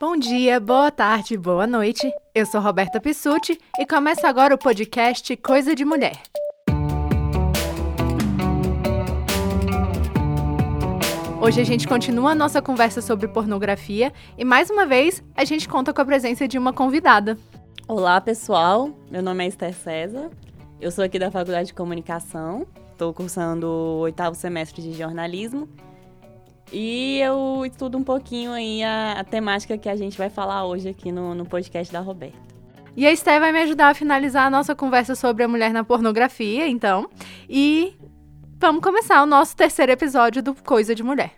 Bom dia, boa tarde, boa noite. Eu sou Roberta Pissuti e começa agora o podcast Coisa de Mulher. Hoje a gente continua a nossa conversa sobre pornografia e mais uma vez a gente conta com a presença de uma convidada. Olá, pessoal. Meu nome é Esther César. Eu sou aqui da Faculdade de Comunicação. Estou cursando o oitavo semestre de jornalismo. E eu estudo um pouquinho aí a, a temática que a gente vai falar hoje aqui no, no podcast da Roberta. E a Esther vai me ajudar a finalizar a nossa conversa sobre a mulher na pornografia, então. E vamos começar o nosso terceiro episódio do Coisa de Mulher.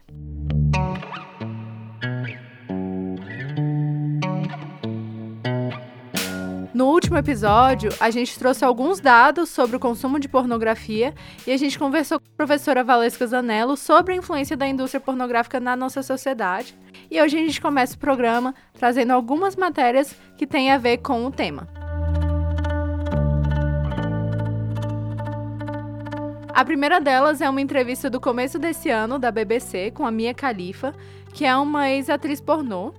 Último episódio, a gente trouxe alguns dados sobre o consumo de pornografia e a gente conversou com a professora Valesca Zanello sobre a influência da indústria pornográfica na nossa sociedade. E hoje a gente começa o programa trazendo algumas matérias que têm a ver com o tema. A primeira delas é uma entrevista do começo desse ano da BBC com a Mia Khalifa, que é uma ex-atriz pornô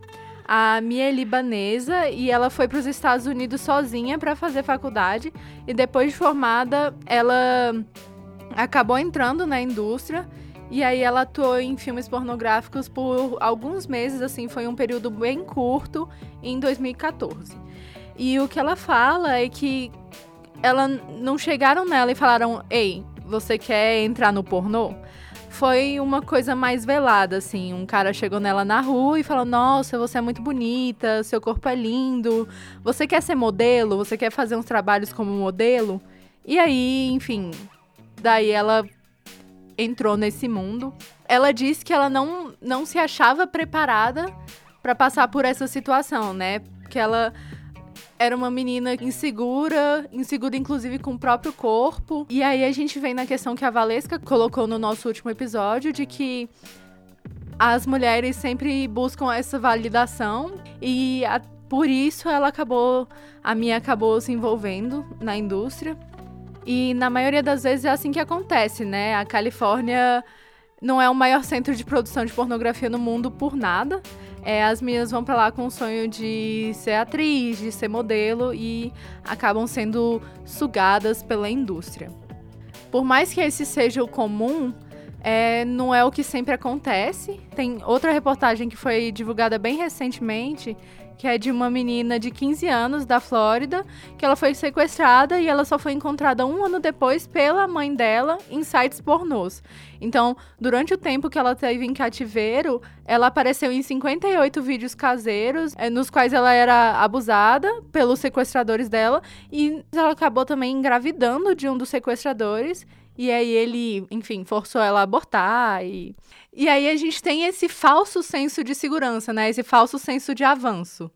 a Mia é libanesa e ela foi para os Estados Unidos sozinha para fazer faculdade e depois de formada ela acabou entrando na indústria e aí ela atuou em filmes pornográficos por alguns meses, assim, foi um período bem curto em 2014. E o que ela fala é que ela não chegaram nela e falaram: "Ei, você quer entrar no pornô?" Foi uma coisa mais velada, assim. Um cara chegou nela na rua e falou: Nossa, você é muito bonita, seu corpo é lindo. Você quer ser modelo? Você quer fazer uns trabalhos como modelo? E aí, enfim, daí ela entrou nesse mundo. Ela disse que ela não, não se achava preparada para passar por essa situação, né? Que ela era uma menina insegura, insegura inclusive com o próprio corpo. E aí a gente vem na questão que a Valesca colocou no nosso último episódio de que as mulheres sempre buscam essa validação e a, por isso ela acabou, a minha acabou se envolvendo na indústria. E na maioria das vezes é assim que acontece, né? A Califórnia não é o maior centro de produção de pornografia no mundo por nada é, as meninas vão para lá com o sonho de ser atriz, de ser modelo e acabam sendo sugadas pela indústria. Por mais que esse seja o comum, é, não é o que sempre acontece. Tem outra reportagem que foi divulgada bem recentemente que é de uma menina de 15 anos da Flórida, que ela foi sequestrada e ela só foi encontrada um ano depois pela mãe dela em sites pornôs. Então, durante o tempo que ela teve em cativeiro, ela apareceu em 58 vídeos caseiros, é, nos quais ela era abusada pelos sequestradores dela, e ela acabou também engravidando de um dos sequestradores. E aí ele, enfim, forçou ela a abortar e e aí a gente tem esse falso senso de segurança, né? Esse falso senso de avanço.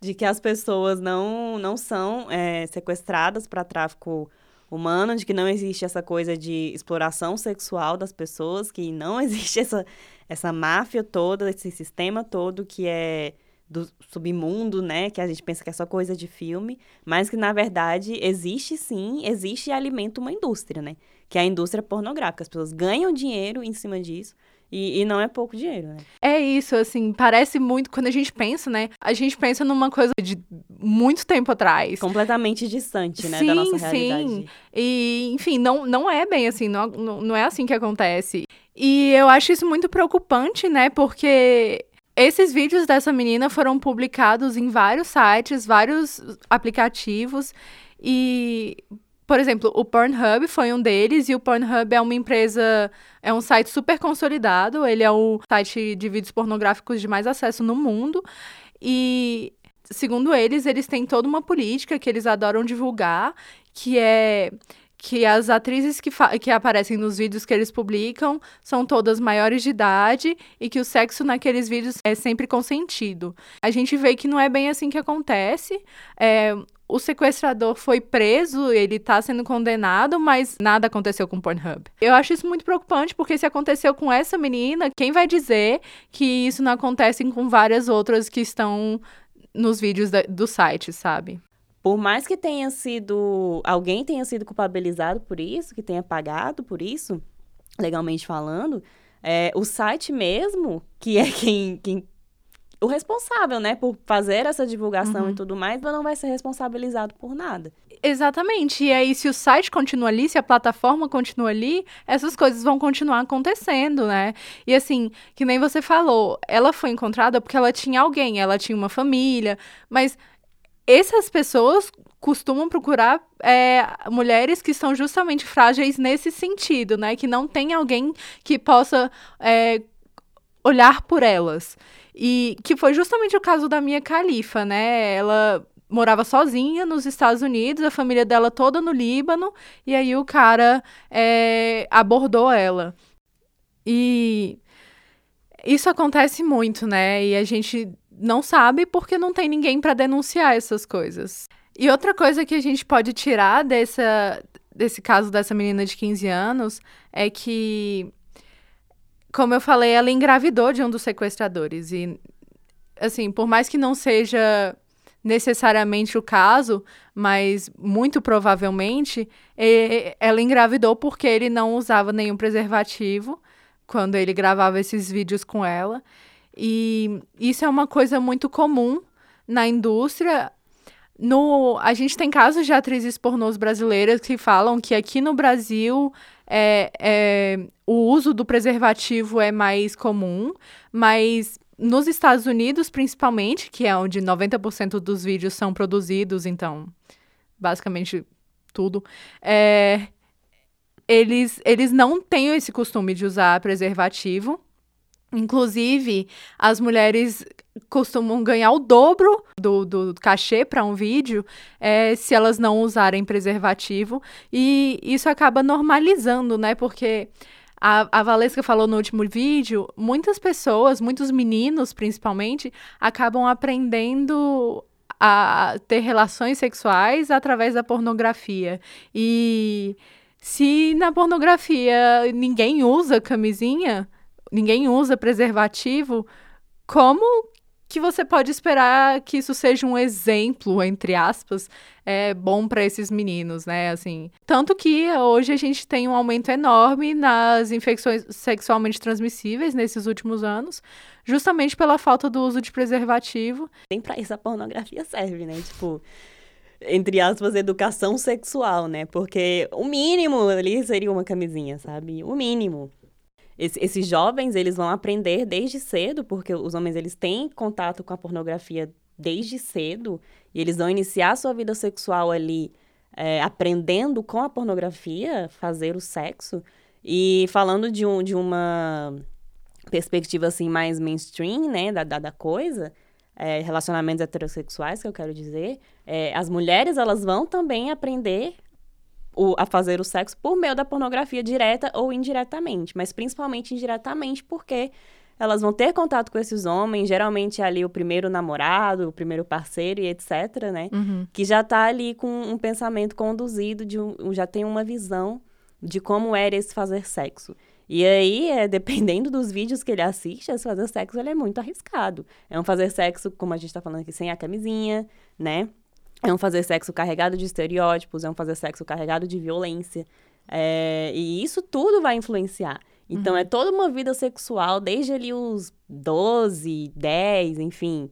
De que as pessoas não, não são é, sequestradas para tráfico humano, de que não existe essa coisa de exploração sexual das pessoas, que não existe essa, essa máfia toda, esse sistema todo que é do submundo, né? Que a gente pensa que é só coisa de filme, mas que na verdade existe sim, existe e alimenta uma indústria, né? Que é a indústria pornográfica. As pessoas ganham dinheiro em cima disso e, e, não é pouco dinheiro, né? É isso, assim, parece muito. Quando a gente pensa, né? A gente pensa numa coisa de muito tempo atrás. Completamente distante, né? Sim, da nossa realidade. Sim. E, enfim, não, não é bem assim, não, não é assim que acontece. E eu acho isso muito preocupante, né? Porque esses vídeos dessa menina foram publicados em vários sites, vários aplicativos. E por exemplo, o Pornhub foi um deles, e o Pornhub é uma empresa, é um site super consolidado, ele é o site de vídeos pornográficos de mais acesso no mundo. E, segundo eles, eles têm toda uma política que eles adoram divulgar, que é que as atrizes que, que aparecem nos vídeos que eles publicam são todas maiores de idade e que o sexo naqueles vídeos é sempre consentido. A gente vê que não é bem assim que acontece. É, o sequestrador foi preso, ele tá sendo condenado, mas nada aconteceu com o Pornhub. Eu acho isso muito preocupante, porque se aconteceu com essa menina, quem vai dizer que isso não acontece com várias outras que estão nos vídeos da, do site, sabe? Por mais que tenha sido. alguém tenha sido culpabilizado por isso, que tenha pagado por isso, legalmente falando, é, o site mesmo, que é quem, quem o responsável, né, por fazer essa divulgação uhum. e tudo mais, não vai ser responsabilizado por nada. Exatamente. E aí, se o site continua ali, se a plataforma continua ali, essas coisas vão continuar acontecendo, né? E assim, que nem você falou, ela foi encontrada porque ela tinha alguém, ela tinha uma família, mas essas pessoas costumam procurar é, mulheres que são justamente frágeis nesse sentido, né? Que não tem alguém que possa é, olhar por elas. E que foi justamente o caso da minha califa, né? Ela morava sozinha nos Estados Unidos, a família dela toda no Líbano, e aí o cara é, abordou ela. E isso acontece muito, né? E a gente não sabe porque não tem ninguém para denunciar essas coisas. E outra coisa que a gente pode tirar dessa, desse caso dessa menina de 15 anos é que como eu falei, ela engravidou de um dos sequestradores. E, assim, por mais que não seja necessariamente o caso, mas muito provavelmente ela engravidou porque ele não usava nenhum preservativo quando ele gravava esses vídeos com ela. E isso é uma coisa muito comum na indústria. No, a gente tem casos de atrizes pornôs brasileiras que falam que aqui no Brasil é, é, o uso do preservativo é mais comum, mas nos Estados Unidos, principalmente, que é onde 90% dos vídeos são produzidos, então, basicamente tudo, é, eles, eles não têm esse costume de usar preservativo. Inclusive, as mulheres costumam ganhar o dobro do, do cachê para um vídeo é, se elas não usarem preservativo. E isso acaba normalizando, né? Porque a, a Valesca falou no último vídeo, muitas pessoas, muitos meninos principalmente, acabam aprendendo a ter relações sexuais através da pornografia. E se na pornografia ninguém usa camisinha, ninguém usa preservativo, como que você pode esperar que isso seja um exemplo, entre aspas, é, bom para esses meninos, né? Assim, tanto que hoje a gente tem um aumento enorme nas infecções sexualmente transmissíveis nesses últimos anos, justamente pela falta do uso de preservativo. Nem para isso a pornografia serve, né? Tipo, entre aspas, educação sexual, né? Porque o mínimo ali seria uma camisinha, sabe? O mínimo esses jovens, eles vão aprender desde cedo, porque os homens, eles têm contato com a pornografia desde cedo, e eles vão iniciar a sua vida sexual ali, é, aprendendo com a pornografia, fazer o sexo, e falando de, um, de uma perspectiva, assim, mais mainstream, né, da, da, da coisa, é, relacionamentos heterossexuais, que eu quero dizer, é, as mulheres, elas vão também aprender o, a fazer o sexo por meio da pornografia direta ou indiretamente, mas principalmente indiretamente porque elas vão ter contato com esses homens, geralmente é ali o primeiro namorado, o primeiro parceiro e etc, né? Uhum. Que já tá ali com um pensamento conduzido, de um, já tem uma visão de como era esse fazer sexo. E aí, é, dependendo dos vídeos que ele assiste, esse fazer sexo ele é muito arriscado. É um fazer sexo, como a gente tá falando aqui, sem a camisinha, né? É um fazer sexo carregado de estereótipos, é um fazer sexo carregado de violência. É, e isso tudo vai influenciar. Então, uhum. é toda uma vida sexual, desde ali os 12, 10, enfim,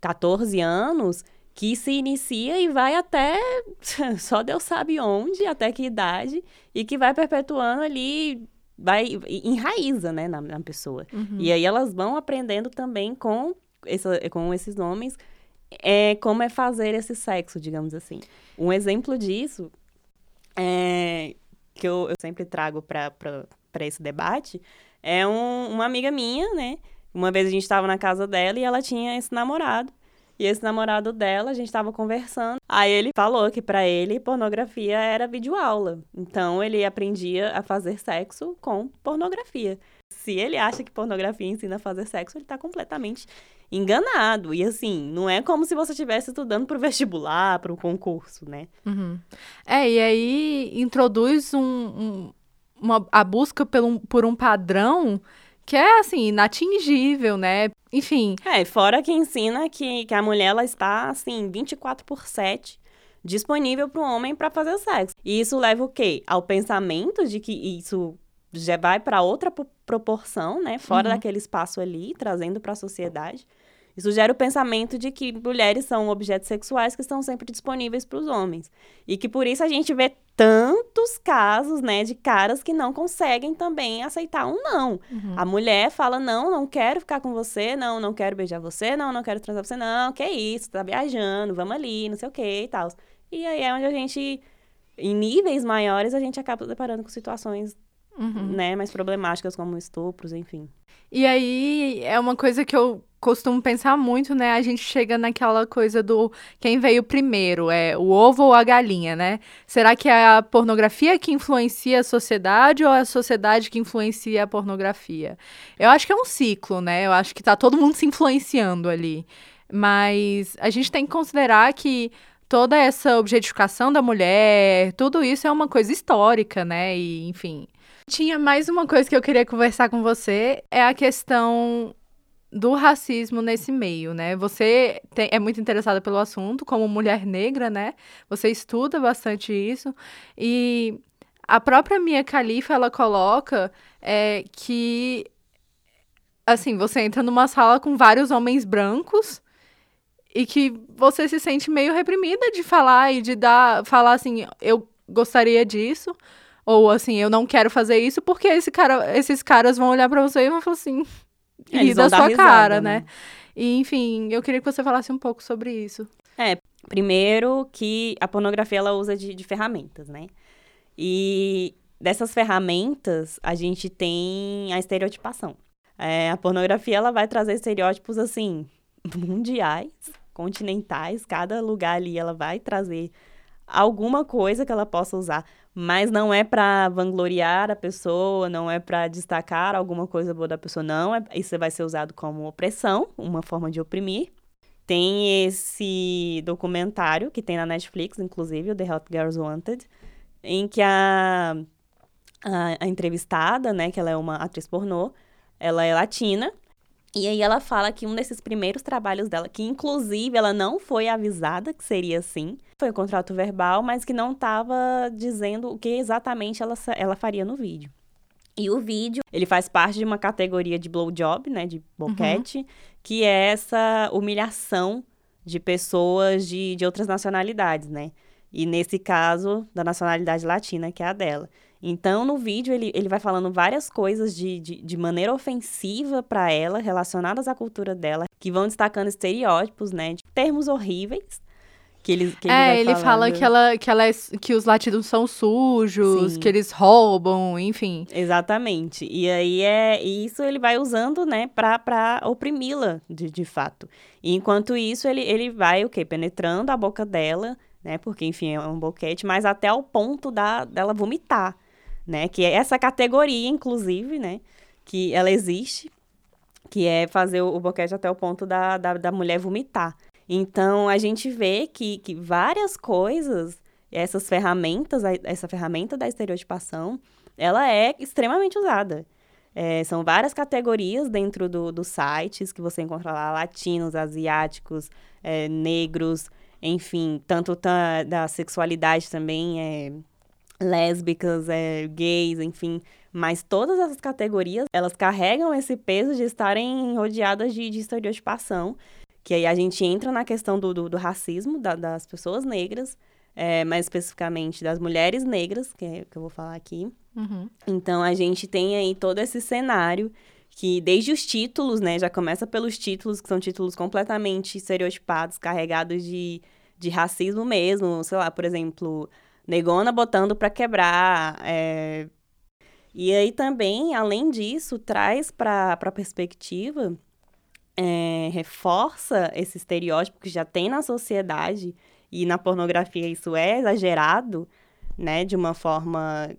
14 anos, que se inicia e vai até só Deus sabe onde, até que idade, e que vai perpetuando ali, vai enraiza, né, na, na pessoa. Uhum. E aí elas vão aprendendo também com, essa, com esses homens é como é fazer esse sexo, digamos assim. Um exemplo disso é, que eu, eu sempre trago para esse debate é um, uma amiga minha, né? Uma vez a gente estava na casa dela e ela tinha esse namorado. E esse namorado dela, a gente estava conversando. Aí ele falou que para ele pornografia era videoaula. Então ele aprendia a fazer sexo com pornografia. Se ele acha que pornografia ensina a fazer sexo, ele está completamente enganado. E assim, não é como se você estivesse estudando para o vestibular, para o concurso, né? Uhum. É, e aí introduz um, um, uma, a busca por um, por um padrão que é, assim, inatingível, né? Enfim. É, fora que ensina que, que a mulher, ela está, assim, 24 por 7 disponível para o homem para fazer sexo. E isso leva o quê? Ao pensamento de que isso já vai para outra proporção, né? Fora uhum. daquele espaço ali, trazendo para a sociedade Isso gera o pensamento de que mulheres são objetos sexuais que estão sempre disponíveis para os homens. E que por isso a gente vê tantos casos, né, de caras que não conseguem também aceitar um não. Uhum. A mulher fala: não, não quero ficar com você, não, não quero beijar você, não, não quero transar com você, não, que isso, tá viajando, vamos ali, não sei o que e tal. E aí é onde a gente, em níveis maiores, a gente acaba deparando com situações uhum. né, mais problemáticas como estupros, enfim. E aí é uma coisa que eu costumo pensar muito, né? A gente chega naquela coisa do quem veio primeiro, é o ovo ou a galinha, né? Será que é a pornografia que influencia a sociedade ou é a sociedade que influencia a pornografia? Eu acho que é um ciclo, né? Eu acho que tá todo mundo se influenciando ali. Mas a gente tem que considerar que toda essa objetificação da mulher, tudo isso é uma coisa histórica, né? E, enfim, tinha mais uma coisa que eu queria conversar com você, é a questão do racismo nesse meio, né? Você tem, é muito interessada pelo assunto, como mulher negra, né? Você estuda bastante isso. E a própria Mia Khalifa, ela coloca é, que, assim, você entra numa sala com vários homens brancos e que você se sente meio reprimida de falar e de dar, falar assim, eu gostaria disso, ou assim, eu não quero fazer isso porque esse cara, esses caras vão olhar para você e vão falar assim, rir da sua risada, cara, né? né? E, enfim, eu queria que você falasse um pouco sobre isso. É, primeiro que a pornografia ela usa de, de ferramentas, né? E dessas ferramentas, a gente tem a estereotipação. É, a pornografia ela vai trazer estereótipos assim mundiais, continentais, cada lugar ali ela vai trazer alguma coisa que ela possa usar mas não é para vangloriar a pessoa, não é para destacar alguma coisa boa da pessoa, não. É, isso vai ser usado como opressão, uma forma de oprimir. Tem esse documentário que tem na Netflix, inclusive, o The Hot Girls Wanted, em que a, a, a entrevistada, né, que ela é uma atriz pornô, ela é latina e aí ela fala que um desses primeiros trabalhos dela, que inclusive ela não foi avisada que seria assim, foi o contrato verbal, mas que não estava dizendo o que exatamente ela, ela faria no vídeo. E o vídeo, ele faz parte de uma categoria de blowjob, né, de boquete, uhum. que é essa humilhação de pessoas de, de outras nacionalidades, né? E nesse caso, da nacionalidade latina, que é a dela. Então, no vídeo, ele, ele vai falando várias coisas de, de, de maneira ofensiva para ela, relacionadas à cultura dela, que vão destacando estereótipos, né? De termos horríveis. Que ele, que ele é, ele falando. fala que, ela, que, ela é, que os latidos são sujos, Sim. que eles roubam, enfim. Exatamente. E aí é isso ele vai usando, né, pra, pra oprimi-la, de, de fato. E enquanto isso, ele, ele vai, o quê? Penetrando a boca dela, né? Porque, enfim, é um boquete, mas até o ponto da, dela vomitar né? Que é essa categoria, inclusive, né? Que ela existe, que é fazer o boquete até o ponto da, da, da mulher vomitar. Então, a gente vê que, que várias coisas, essas ferramentas, essa ferramenta da estereotipação, ela é extremamente usada. É, são várias categorias dentro do, dos sites que você encontra lá, latinos, asiáticos, é, negros, enfim, tanto da sexualidade também, é, lésbicas, é, gays, enfim. Mas todas essas categorias, elas carregam esse peso de estarem rodeadas de, de estereotipação. Que aí a gente entra na questão do, do, do racismo da, das pessoas negras, é, mais especificamente das mulheres negras, que, é, que eu vou falar aqui. Uhum. Então a gente tem aí todo esse cenário que desde os títulos, né, já começa pelos títulos, que são títulos completamente estereotipados, carregados de, de racismo mesmo. Sei lá, por exemplo, negona botando para quebrar. É... E aí também, além disso, traz para a perspectiva, é, reforça esse estereótipo que já tem na sociedade, e na pornografia isso é exagerado, né, de uma forma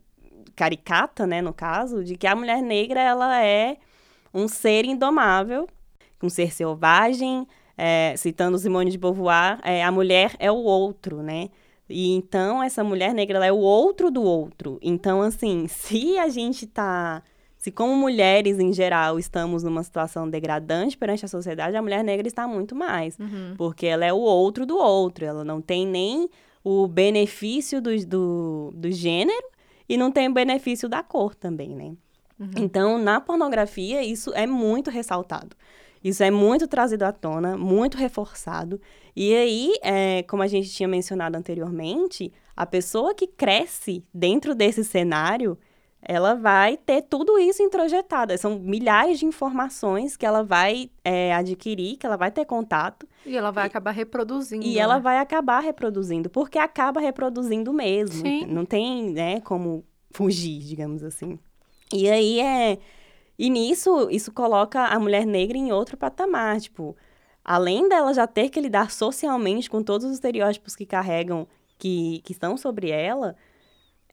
caricata, né, no caso, de que a mulher negra, ela é um ser indomável, um ser selvagem, é, citando Simone de Beauvoir, é, a mulher é o outro, né? E então essa mulher negra ela é o outro do outro. Então assim, se a gente tá se como mulheres em geral estamos numa situação degradante perante a sociedade, a mulher negra está muito mais, uhum. porque ela é o outro do outro, ela não tem nem o benefício do, do, do gênero e não tem o benefício da cor também, né? Uhum. Então, na pornografia, isso é muito ressaltado. Isso é muito trazido à tona, muito reforçado. E aí, é, como a gente tinha mencionado anteriormente, a pessoa que cresce dentro desse cenário, ela vai ter tudo isso introjetado. São milhares de informações que ela vai é, adquirir, que ela vai ter contato. E ela vai e, acabar reproduzindo. E né? ela vai acabar reproduzindo, porque acaba reproduzindo mesmo. Sim. Não tem, né, como fugir, digamos assim. E aí é. E nisso, isso coloca a mulher negra em outro patamar. Tipo, além dela já ter que lidar socialmente com todos os estereótipos que carregam, que, que estão sobre ela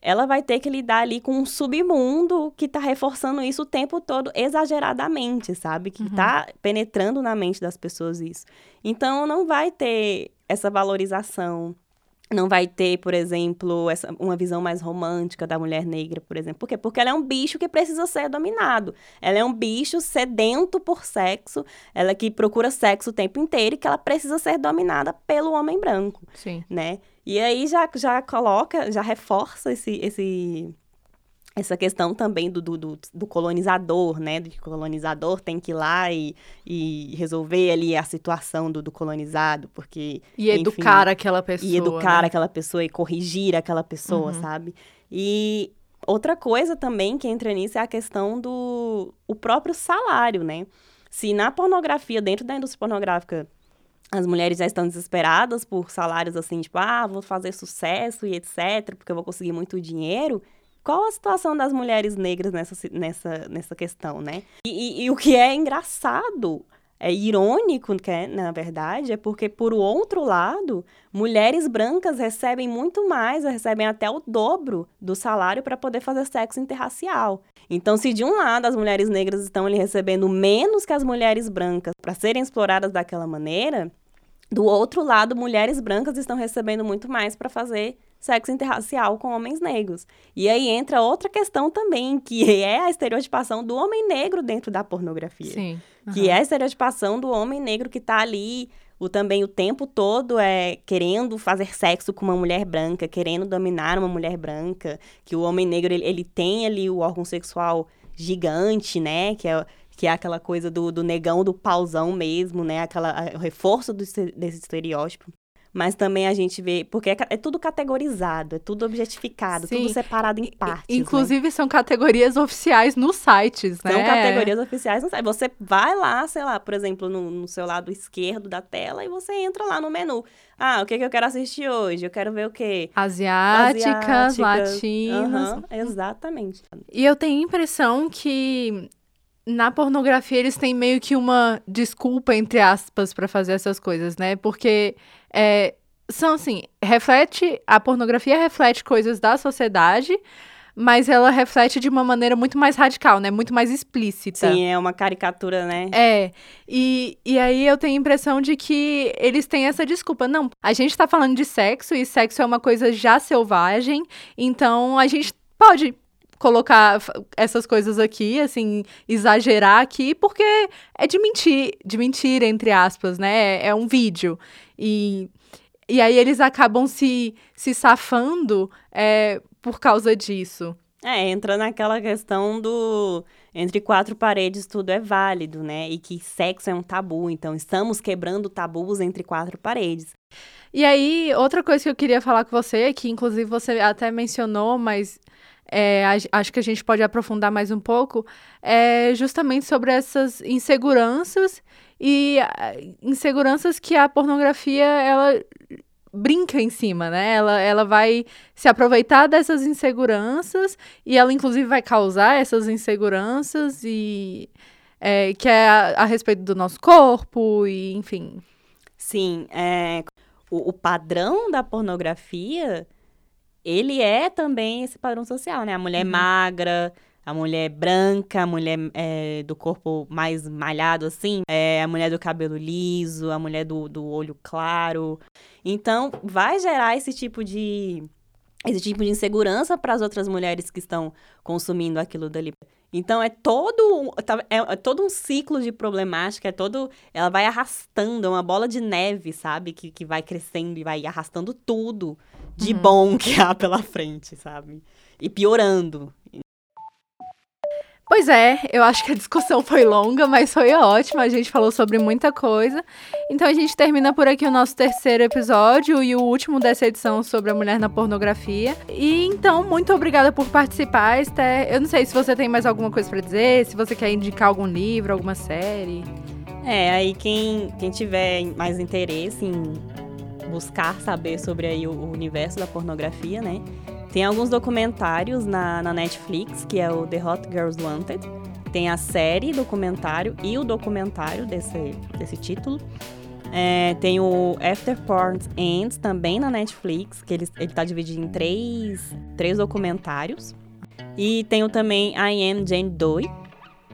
ela vai ter que lidar ali com um submundo que está reforçando isso o tempo todo exageradamente, sabe? Que está uhum. penetrando na mente das pessoas isso. Então, não vai ter essa valorização. Não vai ter, por exemplo, essa, uma visão mais romântica da mulher negra, por exemplo. Por quê? Porque ela é um bicho que precisa ser dominado. Ela é um bicho sedento por sexo, ela que procura sexo o tempo inteiro e que ela precisa ser dominada pelo homem branco. Sim. Né? E aí já, já coloca, já reforça esse, esse, essa questão também do, do, do, colonizador, né? Do que o colonizador tem que ir lá e, e resolver ali a situação do, do colonizado, porque... E enfim, educar aquela pessoa, E educar né? aquela pessoa e corrigir aquela pessoa, uhum. sabe? E outra coisa também que entra nisso é a questão do o próprio salário, né? Se na pornografia, dentro da indústria pornográfica, as mulheres já estão desesperadas por salários assim, tipo, ah, vou fazer sucesso e etc, porque eu vou conseguir muito dinheiro. Qual a situação das mulheres negras nessa, nessa, nessa questão, né? E, e, e o que é engraçado, é irônico, que é, na verdade, é porque, por outro lado, mulheres brancas recebem muito mais, recebem até o dobro do salário para poder fazer sexo interracial. Então, se de um lado as mulheres negras estão ali recebendo menos que as mulheres brancas para serem exploradas daquela maneira, do outro lado, mulheres brancas estão recebendo muito mais para fazer sexo interracial com homens negros. E aí entra outra questão também, que é a estereotipação do homem negro dentro da pornografia. Sim. Uhum. Que é a estereotipação do homem negro que está ali o também o tempo todo é querendo fazer sexo com uma mulher branca, querendo dominar uma mulher branca, que o homem negro ele, ele tem ali o órgão sexual gigante, né, que é que é aquela coisa do, do negão do pauzão mesmo, né? Aquela, o reforço do, desse estereótipo. Mas também a gente vê, porque é, é tudo categorizado, é tudo objetificado, Sim. tudo separado em partes. Inclusive, né? são categorias oficiais nos sites, né? São categorias oficiais no site. Você vai lá, sei lá, por exemplo, no, no, seu lado esquerdo da tela e você entra lá no menu. Ah, o que, que eu quero assistir hoje? Eu quero ver o quê? Asiáticas, Asiáticas latinas. Uhum, exatamente. E eu tenho a impressão que na pornografia eles têm meio que uma desculpa, entre aspas, para fazer essas coisas, né? Porque é, são assim, reflete. A pornografia reflete coisas da sociedade, mas ela reflete de uma maneira muito mais radical, né? Muito mais explícita. Sim, é uma caricatura, né? É. E, e aí eu tenho a impressão de que eles têm essa desculpa. Não, a gente tá falando de sexo e sexo é uma coisa já selvagem, então a gente pode colocar essas coisas aqui, assim, exagerar aqui, porque é de mentir, de mentira, entre aspas, né? É, é um vídeo. E, e aí eles acabam se, se safando é, por causa disso. É, entra naquela questão do entre quatro paredes tudo é válido, né? E que sexo é um tabu, então estamos quebrando tabus entre quatro paredes. E aí, outra coisa que eu queria falar com você, que inclusive você até mencionou, mas é, acho que a gente pode aprofundar mais um pouco, é justamente sobre essas inseguranças e inseguranças que a pornografia ela brinca em cima, né? Ela, ela vai se aproveitar dessas inseguranças e ela inclusive vai causar essas inseguranças e é, que é a, a, respeito do nosso corpo e enfim. Sim, é, o, o padrão da pornografia ele é também esse padrão social, né? A mulher uhum. magra, a mulher branca, a mulher é, do corpo mais malhado, assim, é, a mulher do cabelo liso, a mulher do, do olho claro. Então, vai gerar esse tipo de. Esse tipo de insegurança para as outras mulheres que estão consumindo aquilo dali. Então é todo tá, é, é, todo um ciclo de problemática, é todo ela vai arrastando, é uma bola de neve, sabe, que, que vai crescendo e vai arrastando tudo de uhum. bom que há pela frente, sabe? E piorando. Pois é, eu acho que a discussão foi longa, mas foi ótima. A gente falou sobre muita coisa. Então a gente termina por aqui o nosso terceiro episódio e o último dessa edição sobre a mulher na pornografia. E então, muito obrigada por participar, Esther. Eu não sei se você tem mais alguma coisa para dizer, se você quer indicar algum livro, alguma série. É, aí quem, quem tiver mais interesse em buscar saber sobre aí o, o universo da pornografia, né? Tem alguns documentários na, na Netflix, que é o The Hot Girls Wanted. Tem a série documentário e o documentário desse, desse título. É, tem o After Porn Ends também na Netflix, que ele, ele tá dividido em três, três documentários. E tem também I Am Jane Doe,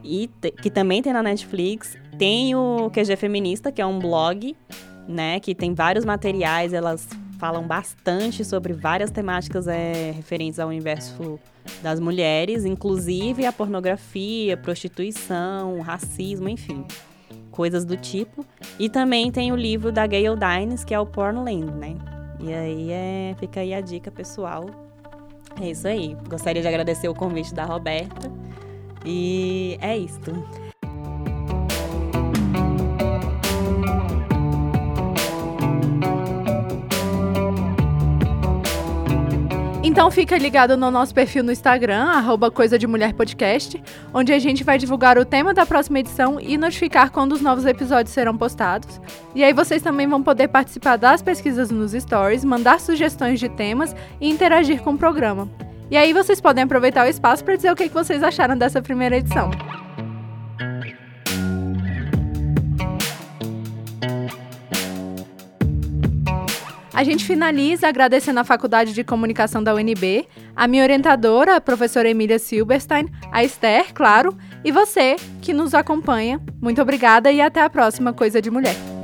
e que também tem na Netflix. Tem o QG Feminista, que é um blog, né, que tem vários materiais, elas falam bastante sobre várias temáticas é, referentes ao universo das mulheres, inclusive a pornografia, prostituição, racismo, enfim, coisas do tipo. E também tem o livro da Gayle Dines, que é o Pornland, né? E aí é, fica aí a dica pessoal. É isso aí. Gostaria de agradecer o convite da Roberta. E é isto. Então fica ligado no nosso perfil no Instagram, arroba Coisa de Mulher Podcast, onde a gente vai divulgar o tema da próxima edição e notificar quando os novos episódios serão postados. E aí vocês também vão poder participar das pesquisas nos stories, mandar sugestões de temas e interagir com o programa. E aí vocês podem aproveitar o espaço para dizer o que vocês acharam dessa primeira edição. A gente finaliza agradecendo a Faculdade de Comunicação da UNB, a minha orientadora, a professora Emília Silberstein, a Esther, claro, e você que nos acompanha. Muito obrigada e até a próxima Coisa de Mulher.